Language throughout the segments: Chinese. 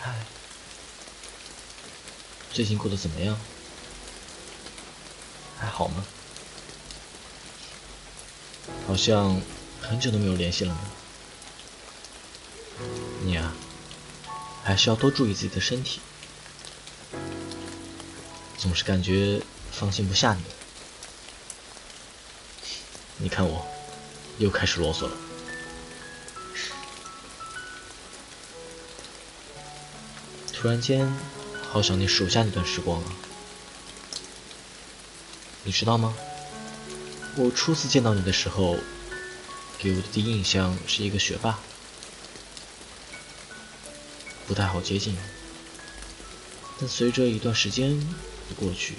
嗨，最近过得怎么样？还好吗？好像很久都没有联系了呢。你啊，还是要多注意自己的身体。总是感觉放心不下你。你看我，又开始啰嗦了。突然间，好想念暑假那段时光啊！你知道吗？我初次见到你的时候，给我的第一印象是一个学霸，不太好接近。但随着一段时间的过去，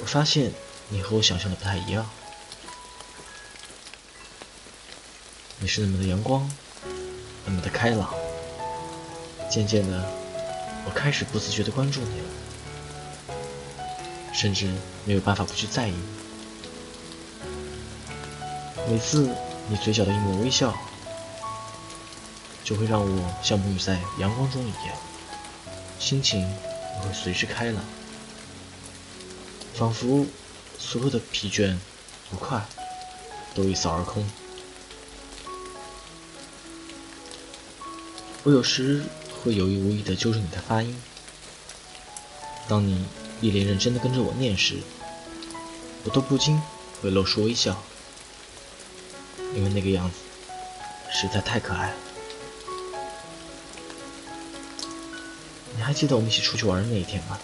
我发现你和我想象的不太一样。你是那么的阳光，那么的开朗。渐渐的，我开始不自觉的关注你了，甚至没有办法不去在意。每次你嘴角的一抹微笑，就会让我像沐浴在阳光中一样，心情也会随之开朗，仿佛所有的疲倦、不快都一扫而空。我有时。会有意无意的纠正你的发音。当你一脸认真的跟着我念时，我都不禁会露出微笑，因为那个样子实在太可爱了。你还记得我们一起出去玩的那一天吗？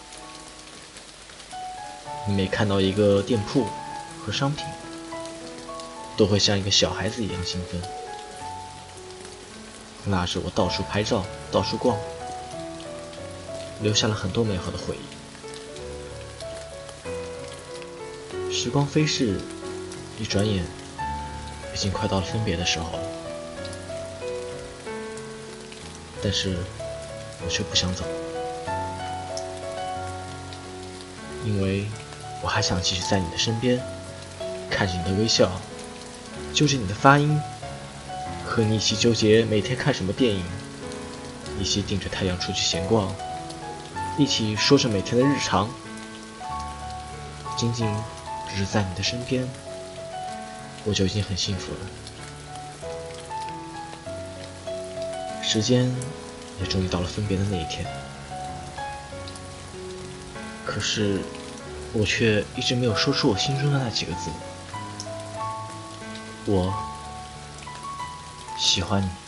你每看到一个店铺和商品，都会像一个小孩子一样兴奋。拉着我到处拍照，到处逛，留下了很多美好的回忆。时光飞逝，一转眼，已经快到了分别的时候了。但是，我却不想走，因为我还想继续在你的身边，看着你的微笑，纠正你的发音。和你一起纠结每天看什么电影，一起顶着太阳出去闲逛，一起说着每天的日常，仅仅只是在你的身边，我就已经很幸福了。时间也终于到了分别的那一天，可是我却一直没有说出我心中的那几个字，我。喜欢你。